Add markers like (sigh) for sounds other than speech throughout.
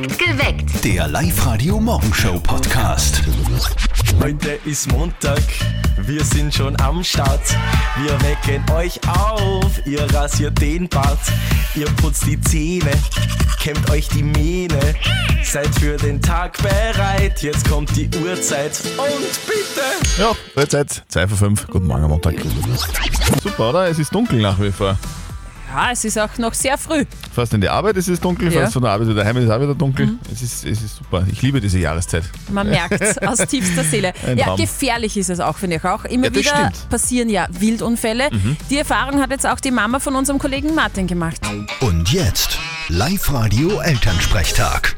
Geweckt. Der Live-Radio-Morgenshow-Podcast. Heute ist Montag, wir sind schon am Start. Wir wecken euch auf, ihr rasiert den Bart, ihr putzt die Zähne, kämmt euch die Mähne. Seid für den Tag bereit, jetzt kommt die Uhrzeit und bitte. Ja, Uhrzeit, 2 vor 5. Guten Morgen am Montag. Super, oder? Es ist dunkel nach wie vor. Ja, es ist auch noch sehr früh. Fast in die Arbeit ist es dunkel, Ja. Mhm. fast von der Arbeit wieder heim ist es auch wieder dunkel. Es, ist, es ist super. Ich liebe diese Jahreszeit. Man merkt es aus (laughs) tiefster Seele. Ein Ja, Traum. gefährlich ist es auch, finde ich auch. Immer Ja, wieder stimmt. Mhm. passieren ja Wildunfälle. Die Erfahrung hat jetzt auch die Mama von unserem Kollegen Martin gemacht. Und jetzt Live-Radio-Elternsprechtag.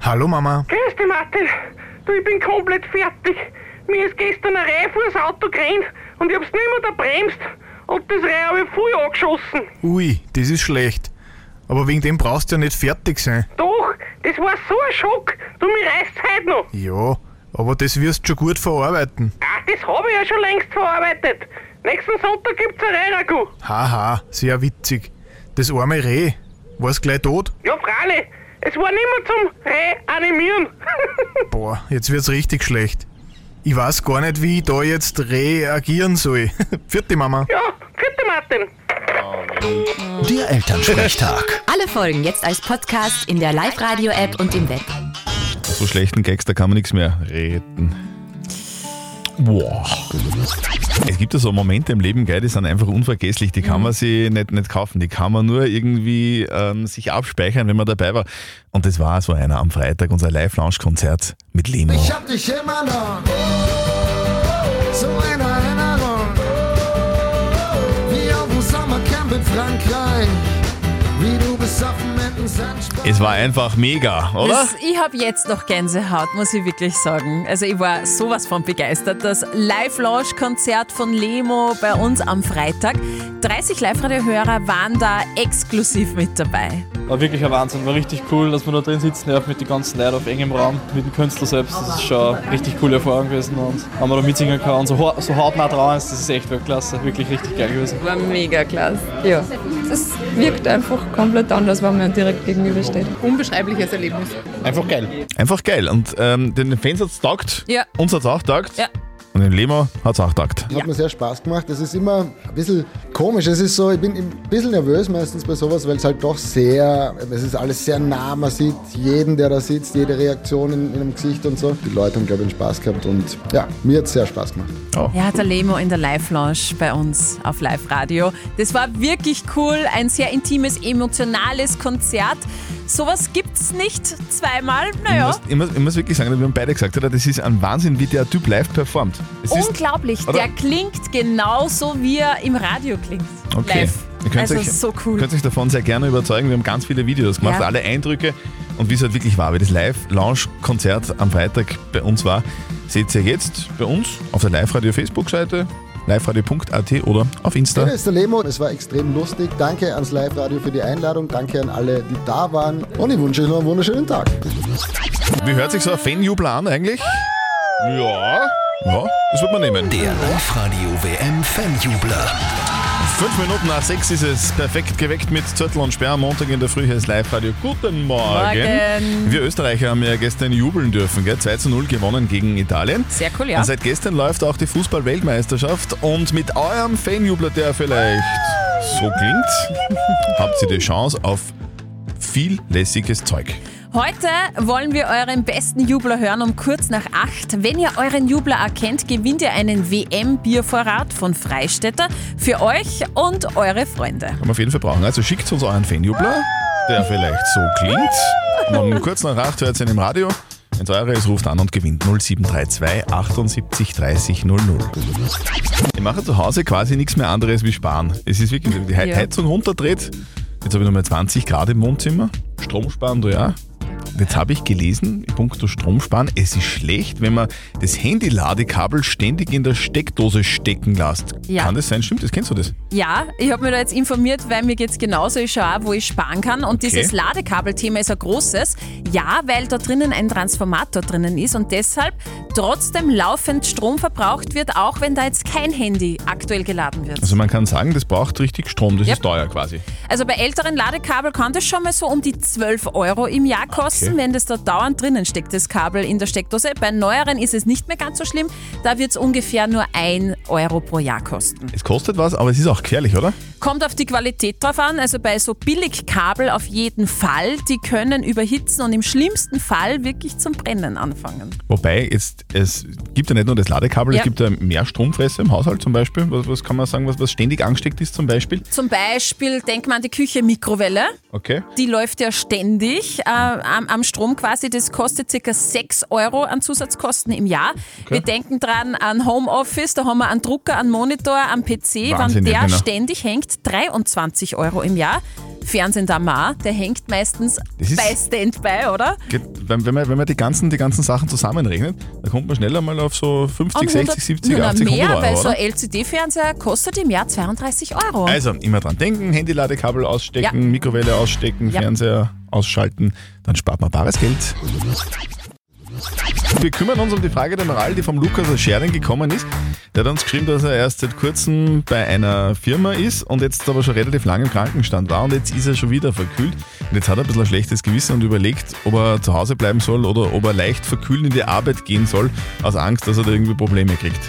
Hallo Mama. Grüß dich, Martin. Du, ich bin komplett fertig. Mir ist gestern ein Reh vor das Auto gerannt und ich hab's nicht mehr da bremst. Und das Reh habe ich voll angeschossen. Ui, das ist schlecht. Aber wegen dem brauchst du ja nicht fertig sein. Doch, das war so ein Schock. Du, mir reißt's heute noch. Ja, aber das wirst du schon gut verarbeiten. Ach, das habe ich ja schon längst verarbeitet. Nächsten Sonntag gibt's ein Reh-Ragout. Haha, sehr witzig. Das arme Reh, war's gleich tot? Ja, freilich. Es war nicht mehr zum Reh-animieren. (laughs) Boah, jetzt wird's richtig schlecht. Ich weiß gar nicht, wie ich da jetzt reagieren soll. (laughs) Vierte Mama. ja. Der Elternsprechtag. Alle Folgen jetzt als Podcast in der Live-Radio-App und im Web. So schlechten Gags, da kann man nichts mehr retten. Boah. Es gibt ja so Momente im Leben, gell, die sind einfach unvergesslich. Die Mhm. kann man sich nicht, nicht kaufen. Die kann man nur irgendwie ähm, sich abspeichern, wenn man dabei war. Und das war so einer am Freitag, unser Live-Lounge-Konzert mit Limo. Ich hab dich immer noch, so eine Es war einfach mega, oder? Das, ich habe jetzt noch Gänsehaut, muss ich wirklich sagen. Also ich war sowas von begeistert. Das Live-Launch-Konzert von Lemo bei uns am Freitag. 30 Live-Radio-Hörer waren da exklusiv mit dabei. War wirklich ein Wahnsinn, war richtig cool, dass man da drin sitzen darf mit den ganzen Leuten auf engem Raum, mit dem Künstler selbst. Das ist schon eine richtig coole Erfahrung gewesen und wenn man da mitsingen kann und so, so hautnah dran ist, das ist echt klasse, wirklich richtig geil gewesen. War mega klasse. Ja, das wirkt einfach komplett anders, wenn man direkt gegenübersteht. Unbeschreibliches Erlebnis. Einfach geil. Einfach geil. Und ähm, den Fans hat's taugt. Ja. Uns hat's auch taugt. Ja. Und den Lemo hat's auch taugt. Hat mir sehr Spaß gemacht. Es ist immer ein bisschen komisch. Es ist so, ich bin ein bisschen nervös meistens bei sowas, weil es halt doch sehr, es ist alles sehr nah. Man sieht jeden, der da sitzt, jede Reaktion in, in dem Gesicht und so. Die Leute haben, glaube ich, einen Spaß gehabt und ja, mir hat es sehr Spaß gemacht. Ja, der Lemo in der Live-Lounge bei uns auf Live-Radio. Das war wirklich cool, ein sehr intimes, emotionales Konzert. Sowas gibt's nicht zweimal. Ich, Naja, muss, ich, muss, ich muss wirklich sagen, wir haben beide gesagt, oder? das ist ein Wahnsinn, wie der Typ live performt. Es ist, unglaublich. oder? Der klingt genauso, wie er im Radio klingt. Okay. Live. Ihr könnt Also euch, so cool. könnt euch davon sehr gerne überzeugen. Wir haben ganz viele Videos gemacht, Ja. alle Eindrücke und wie es halt wirklich war, wie das Live-Launch-Konzert am Freitag bei uns war, seht ihr jetzt bei uns auf der Live-Radio-Facebook-Seite, liveradio.at oder auf Insta. Hier ist der Lemo. Es war extrem lustig. Danke ans Live-Radio für die Einladung. Danke an alle, die da waren. Und ich wünsche euch noch einen wunderschönen Tag. Wie hört sich so ein Fanjubel an eigentlich? Ja. Ja, das wird man nehmen. Der Live-Radio-WM-Fanjubler. Fünf Minuten nach sechs ist es perfekt geweckt mit Zürtel und Sperr. am Montag in der Früh ist Live-Radio. Guten Morgen. Morgen. Wir Österreicher haben ja gestern jubeln dürfen. Gell? 2 zu 0 gewonnen gegen Italien. Sehr cool, ja. Und seit gestern läuft auch die Fußball-Weltmeisterschaft. Und mit eurem Fanjubler, der vielleicht so klingt, habt ihr die Chance auf viel lässiges Zeug. Heute wollen wir euren besten Jubler hören um kurz nach acht. Wenn ihr euren Jubler erkennt, gewinnt ihr einen WM-Biervorrat von Freistädter für euch und eure Freunde. Kann man auf jeden Fall brauchen. Also schickt uns euren Fanjubler, der vielleicht so klingt. Und um kurz nach acht hört ihr ihn im Radio. Wenn es eure ist, ruft an und gewinnt 0732 78 30 00. Ich mache zu Hause quasi nichts mehr anderes wie sparen. Es ist wirklich, wenn die. Heizung runterdreht. Jetzt habe ich nochmal 20 Grad im Wohnzimmer. Strom sparen, du ja. Jetzt habe ich gelesen, in puncto Stromsparen, es ist schlecht, wenn man das Handy-Ladekabel ständig in der Steckdose stecken lässt. Ja. Kann das sein? Stimmt das? Kennst du das? Ja, ich habe mich da jetzt informiert, weil mir geht's genauso. Ich schaue wo ich sparen kann. Und dieses Ladekabelthema ist ein großes. Ja, weil da drinnen ein Transformator drinnen ist und deshalb trotzdem laufend Strom verbraucht wird, auch wenn da jetzt kein Handy aktuell geladen wird. Also man kann sagen, das braucht richtig Strom, das Yep. ist teuer quasi. Also bei älteren Ladekabel kann das schon mal so um die 12 Euro im Jahr kosten, Okay. wenn das da dauernd drinnen steckt, das Kabel in der Steckdose. Bei neueren ist es nicht mehr ganz so schlimm, da wird es ungefähr nur 1 Euro pro Jahr kosten. Es kostet was, aber es ist auch gefährlich, oder? Kommt auf die Qualität drauf an, also bei so Billigkabel auf jeden Fall, die können überhitzen und im schlimmsten Fall wirklich zum Brennen anfangen. Wobei, jetzt, es gibt ja nicht nur das Ladekabel, Ja. es gibt ja mehr Stromfresser im Haushalt zum Beispiel. Was, was kann man sagen, was, was ständig angesteckt ist zum Beispiel? Zum Beispiel, denk mal an die Küche Mikrowelle. Okay. Die läuft ja ständig äh, am, am Strom quasi. Das kostet ca. 6 Euro an Zusatzkosten im Jahr. Wir denken dran an Homeoffice, da haben wir einen Drucker, einen Monitor, einen PC. Wahnsinn, Wenn ja, der genau. ständig hängt, 23 Euro im Jahr. Fernsehen da mal, der hängt meistens bei Standby, oder? Geht- Wenn, wenn, man, wenn man die ganzen, die ganzen Sachen zusammenrechnet, dann kommt man schneller mal auf so 50, Und 60, 70, na, 80, mehr, 100 Euro, weil so oder? ein LCD-Fernseher kostet im Jahr 32 Euro. Also immer dran denken, Handyladekabel ausstecken, Ja. Mikrowelle ausstecken, Ja. Fernseher ausschalten, dann spart man bares Geld. Wir kümmern uns um die Frage der Moral, die vom Lukas aus Schering gekommen ist. Der hat uns geschrieben, dass er erst seit kurzem bei einer Firma ist und jetzt aber schon relativ lange im Krankenstand war und jetzt ist er schon wieder verkühlt. Und jetzt hat er ein bisschen ein schlechtes Gewissen und überlegt, ob er zu Hause bleiben soll oder ob er leicht verkühlt in die Arbeit gehen soll, aus Angst, dass er da irgendwie Probleme kriegt.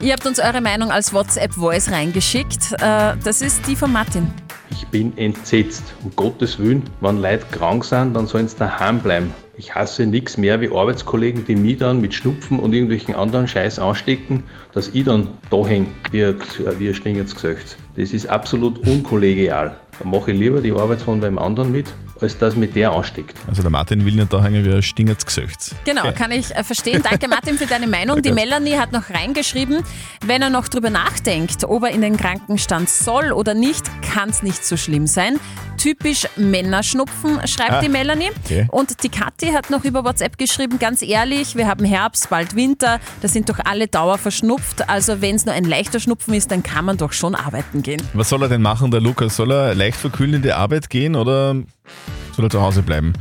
Ihr habt uns eure Meinung als WhatsApp-Voice reingeschickt. Äh, Das ist die von Martin. Ich bin entsetzt. Um Gottes Willen, wenn Leute krank sind, dann sollen sie daheim bleiben. Ich hasse nichts mehr wie Arbeitskollegen, die mich dann mit Schnupfen und irgendwelchen anderen Scheiß anstecken, dass ich dann da hänge, wie ein, wie ein stingendes Gesicht. Das ist absolut unkollegial. Da mache ich lieber die Arbeit von beim anderen mit, als dass mich der ansteckt. Also der Martin will nicht da hängen wie ein stingendes Gesicht. Genau, kann ich äh, verstehen. Danke Martin für deine Meinung. Die Melanie hat noch reingeschrieben, wenn er noch drüber nachdenkt, ob er in den Krankenstand soll oder nicht, kann es nicht so schlimm sein. Typisch Männerschnupfen, schreibt Ah, die Melanie. okay. Und die Kathi hat noch über WhatsApp geschrieben, ganz ehrlich, wir haben Herbst, bald Winter, da sind doch alle Dauer verschnupft. Also wenn es nur ein leichter Schnupfen ist, dann kann man doch schon arbeiten gehen. Was soll er denn machen, der Lukas? Soll er leicht verkühlt in die Arbeit gehen oder soll er zu Hause bleiben?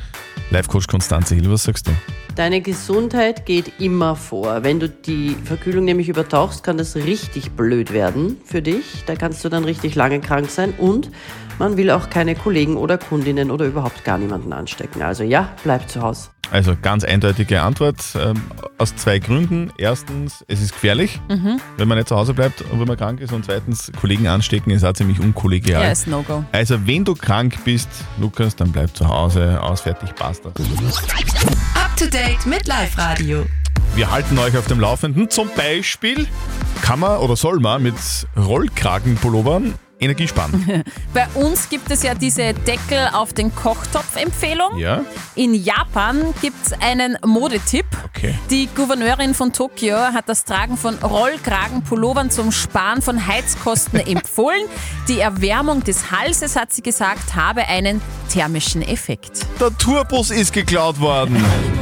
Live-Coach Konstanze Hill, was sagst du? Deine Gesundheit geht immer vor. Wenn du die Verkühlung nämlich übertauchst, kann das richtig blöd werden für dich. Da kannst du dann richtig lange krank sein und man will auch keine Kollegen oder Kundinnen oder überhaupt gar niemanden anstecken. Also ja, bleib zu Hause. Also ganz eindeutige Antwort ähm, aus zwei Gründen. Erstens, es ist gefährlich, Mhm. wenn man nicht zu Hause bleibt und wenn man krank ist. Und zweitens, Kollegen anstecken ist auch ziemlich unkollegial. Ja, ist No-Go. Also wenn du krank bist, Lukas, dann bleib zu Hause, aus, fertig, basta. To date mit Live Radio. Wir halten euch auf dem Laufenden. Zum Beispiel kann man oder soll man mit Rollkragenpullovern Energie sparen. (laughs) Bei uns gibt es ja diese Deckel auf den Kochtopf-Empfehlung. ja? In Japan gibt es einen Modetipp. Okay. Die Gouverneurin von Tokio hat das Tragen von Rollkragenpullovern zum Sparen von Heizkosten (laughs) empfohlen. Die Erwärmung des Halses, hat sie gesagt, habe einen thermischen Effekt. Der Tourbus ist geklaut worden. (laughs)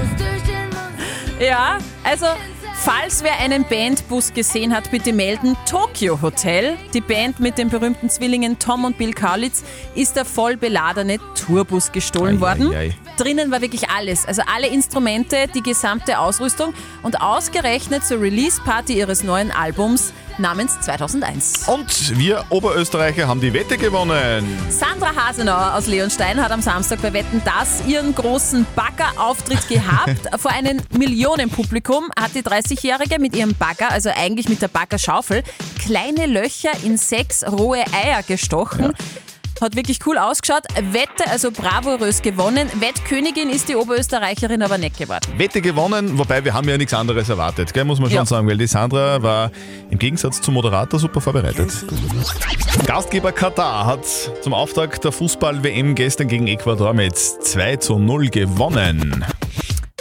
Ja, also falls wer einen Bandbus gesehen hat, bitte melden. Tokyo Hotel, die Band mit den berühmten Zwillingen Tom und Bill Kaulitz, ist der voll beladene Tourbus gestohlen Ei, worden. ei, ei. Drinnen war wirklich alles, also alle Instrumente, die gesamte Ausrüstung und ausgerechnet zur Release-Party ihres neuen Albums namens 2001. Und wir Oberösterreicher haben die Wette gewonnen. Sandra Hasenauer aus Leonstein hat am Samstag bei Wetten das ihren großen Bagger-Auftritt gehabt. (laughs) Vor einem Millionenpublikum hat die 30-Jährige mit ihrem Bagger, also eigentlich mit der Baggerschaufel, kleine Löcher in sechs rohe Eier gestochen. Hat wirklich cool ausgeschaut. Wette also bravourös gewonnen. Wettkönigin ist die Oberösterreicherin aber nicht geworden. Wette gewonnen, wobei wir haben ja nichts anderes erwartet, gell, muss man schon Ja. sagen, weil die Sandra war im Gegensatz zum Moderator super vorbereitet. Gastgeber Katar hat zum Auftakt der Fußball-WM gestern gegen Ecuador mit 2 zu 0 gewonnen.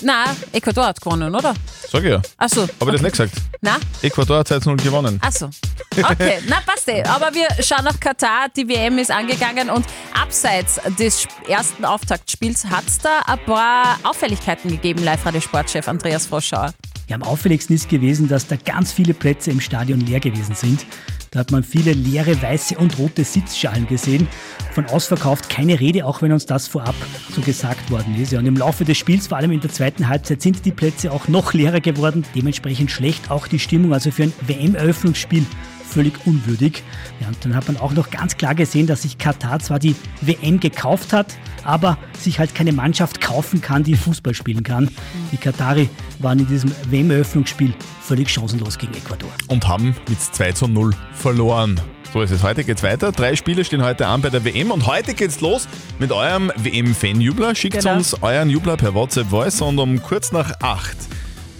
Na, Ecuador hat gewonnen, oder? Sag ich ja. Achso. Habe ich das nicht gesagt? Na? Ecuador hat 2 zu 0 gewonnen. Achso. Okay, (laughs) na passt eh. Aber wir schauen nach Katar. Die WM ist angegangen und abseits des ersten Auftaktspiels hat es da ein paar Auffälligkeiten gegeben, Live-Radio-Sportchef Andreas Froschauer. Ja, am auffälligsten ist gewesen, dass da ganz viele Plätze im Stadion leer gewesen sind. Da hat man viele leere weiße und rote Sitzschalen gesehen. Von ausverkauft keine Rede, auch wenn uns das vorab so gesagt worden ist. Und im Laufe des Spiels, vor allem in der zweiten Halbzeit, sind die Plätze auch noch leerer geworden. Dementsprechend schlecht auch die Stimmung. Also für ein WM-Eröffnungsspiel völlig unwürdig. Ja, und dann hat man auch noch ganz klar gesehen, dass sich Katar zwar die WM gekauft hat, aber sich halt keine Mannschaft kaufen kann, die Fußball spielen kann. Die Katari waren in diesem WM-Eröffnungsspiel völlig chancenlos gegen Ecuador. Und haben mit 2 zu 0 verloren. So ist es. Heute geht's weiter. Drei Spiele stehen heute an bei der WM und heute geht's los mit eurem WM-Fan-Jubler. Schickt Genau. uns euren Jubler per WhatsApp Voice und um kurz nach 8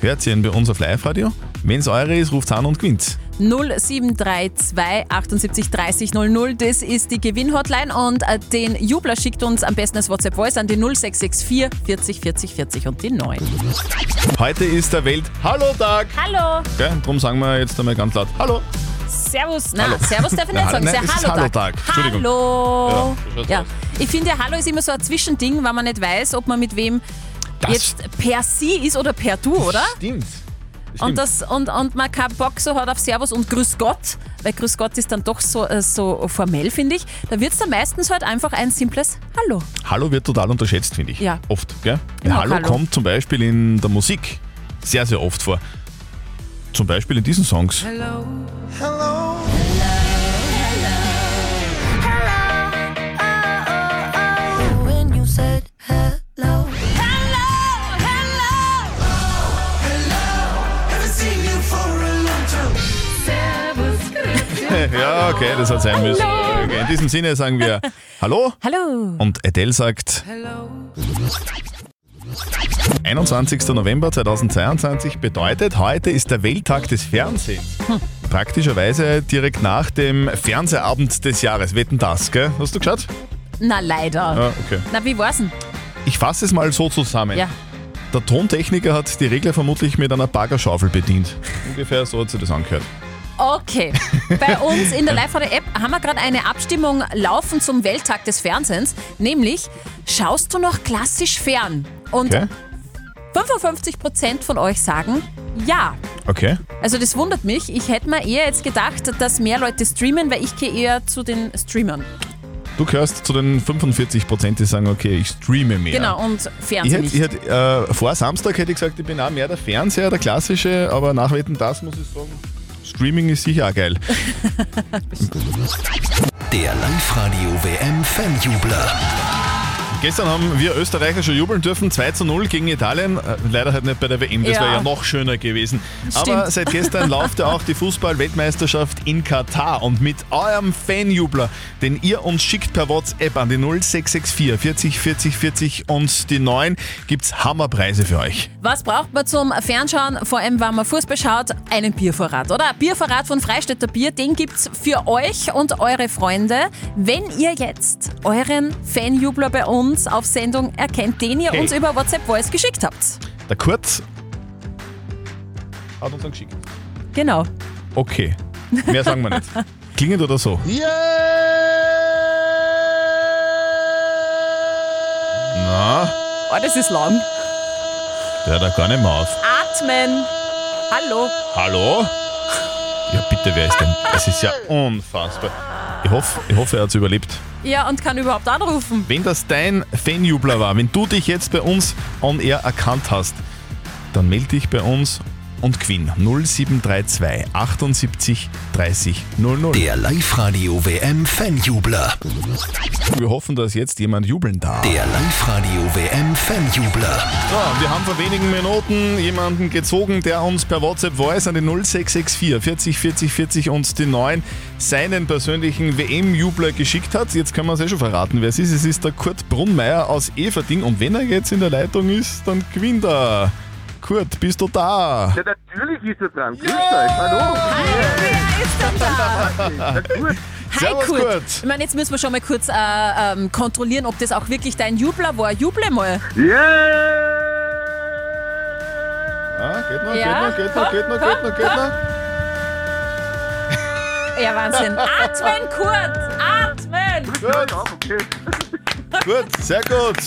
hört ihr ihn bei uns auf Live-Radio. Wenn's eure ist, ruft's an und gewinnt. 0732 78 30 00. Das ist die Gewinnhotline und äh, den Jubler schickt uns am besten als WhatsApp Voice an die 0664 40 40 40 und die 9. Heute ist der Welt-Hallo-Tag. Hallo. Gell? Darum sagen wir jetzt einmal ganz laut Hallo. Servus. Nein, Hallo. Servus darf ich nicht sagen. nein, Sehr es ist Hallo-Tag. Hallo-Tag. Entschuldigung. Hallo. Ja, Ja. Ich finde, ja, Hallo ist immer so ein Zwischending, wenn man nicht weiß, ob man mit wem Das- jetzt per Sie ist oder per Du, oder? Stimmt. Und, das, und, und man keinen Bock so hat auf Servus und Grüß Gott, weil Grüß Gott ist dann doch so, äh, so formell, finde ich. Da wird es dann meistens halt einfach ein simples Hallo. Hallo wird total unterschätzt, finde ich. Ja. Oft, gell? Mag Hallo, Hallo. kommt zum Beispiel in der Musik sehr, sehr oft vor. Zum Beispiel in diesen Songs. Hello. Hello. Ja, okay, das hat sein müssen. Okay, in diesem Sinne sagen wir Hallo. Hallo. Und Adele sagt Hello. 21. November 2022 bedeutet, heute ist der Welttag des Fernsehens. (laughs) Praktischerweise direkt nach dem Fernsehabend des Jahres. Wetten das, gell? Hast du geschaut? Na, leider. Ja, okay. Na, wie war's denn? Ich fasse es mal so zusammen. Ja. Der Tontechniker hat die Regler vermutlich mit einer Baggerschaufel bedient. (laughs) Ungefähr so hat sich das angehört. Okay. Bei uns in der Live-Radio-App haben wir gerade eine Abstimmung laufen zum Welttag des Fernsehens, nämlich schaust du noch klassisch fern? Und Okay. 55% von euch sagen ja. Okay. Also das wundert mich. Ich hätte mir eher jetzt gedacht, dass mehr Leute streamen, weil ich gehe eher zu den Streamern. Du gehörst zu den 45 Prozent, die sagen, okay, ich streame mehr. Genau, und Ich Fernsehen hätte, ich hätte, äh, vor Samstag hätte ich gesagt, ich bin auch mehr der Fernseher, der klassische, aber nach Wetten das muss ich sagen, Streaming ist sicher auch geil. (laughs) Der Live-Radio WM Fanjubler. Gestern haben wir Österreicher schon jubeln dürfen, 2 zu 0 gegen Italien. Äh, Leider halt nicht bei der WM, das Ja. wäre ja noch schöner gewesen. Stimmt. Aber (laughs) seit gestern läuft ja auch die Fußball-Weltmeisterschaft in Katar. Und mit eurem Fanjubler, den ihr uns schickt per WhatsApp an die 0664 40 40 40 und die 9, gibt's Hammerpreise für euch. Was braucht man zum Fernschauen, vor allem wenn man Fußball schaut? Einen Biervorrat, oder? Biervorrat von Freistädter Bier, den gibt's für euch und eure Freunde. Wenn ihr jetzt euren Fanjubler bei uns auf Sendung erkennt, den ihr Hey. uns über WhatsApp Voice geschickt habt. Der Kurt hat uns dann geschickt. Genau. Okay, mehr sagen wir nicht. (laughs) Klingend oder so? Na, Oh, das ist lang. der hört da gar nicht mehr auf. Atmen. Hallo. Hallo? Ja, bitte, wer ist denn? Es ist ja unfassbar. Ich hoffe, ich hoffe er hat es überlebt. Ja, und kann überhaupt anrufen. Wenn das dein Fanjubler war, wenn du dich jetzt bei uns on air erkannt hast, dann melde dich bei uns und gewinn 0732 78 30 00. Der Live-Radio WM Fanjubler. Wir hoffen, dass jetzt jemand jubeln darf. Der Live-Radio WM Fanjubler. So, wir haben vor wenigen Minuten jemanden gezogen, der uns per WhatsApp Voice an die 0664 40 40 40 und die 9 seinen persönlichen WM-Jubler geschickt hat. Jetzt können wir es eh schon verraten, wer es ist. Es ist der Kurt Brunnmeier aus Everding und wenn er jetzt in der Leitung ist, dann gewinnt er. Kurt, bist du da? Ja, natürlich ist er dran. Grüß euch. Hallo. Wer ist denn da? Gut. Hi Servus, Kurt. Kurt. Ich meine, jetzt müssen wir schon mal kurz äh, ähm, kontrollieren, ob das auch wirklich dein Jubler war. Juble mal. Ja, geht noch, Ja, geht noch, geht noch, geht noch, geht noch, geht noch. Ja, Wahnsinn. Atmen, Kurt. Atmen. Okay. Gut, sehr gut.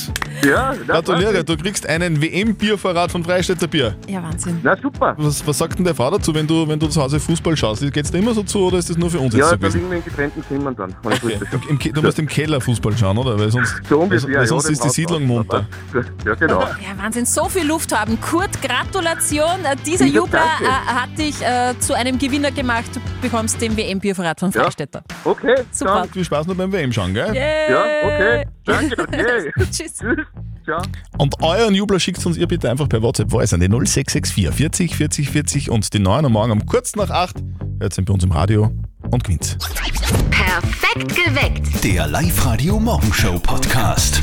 Ja, (laughs) Gratuliere, du kriegst einen WM-Biervorrat von Freistädter Bier. Ja, Wahnsinn. Na super. Was, was sagt denn der Frau dazu, wenn du, wenn du zu Hause Fußball schaust? Geht's dir immer so zu oder ist das nur für uns jetzt Ja, so da gewesen? liegen wir in getrennten Zimmern dann. wenn ich Okay. Im, Ke- du musst im Keller Fußball schauen, oder? Weil sonst, So ungefähr, weil sonst ja, ist die Siedlung munter. (laughs) Ja, genau. Ja, Wahnsinn, so viel Luft haben. Kurt, Gratulation. Äh, Dieser Ja, Jubler äh, hat dich äh, zu einem Gewinner gemacht. Du bekommst den WM-Biervorrat von Freistädter. Okay, Super. Viel Spaß noch beim WM schauen, gell? Yay. Ja, okay. Danke, okay. (laughs) Tschüss. Tschüss. Ciao. Und euren Jubler schickt uns ihr bitte einfach per WhatsApp Voice an die 0664 40 40 40 und die 9 am Morgen um kurz nach 8 hört ihr bei uns im Radio und gewinnt. Perfekt geweckt. Der Live-Radio Morgenshow Podcast.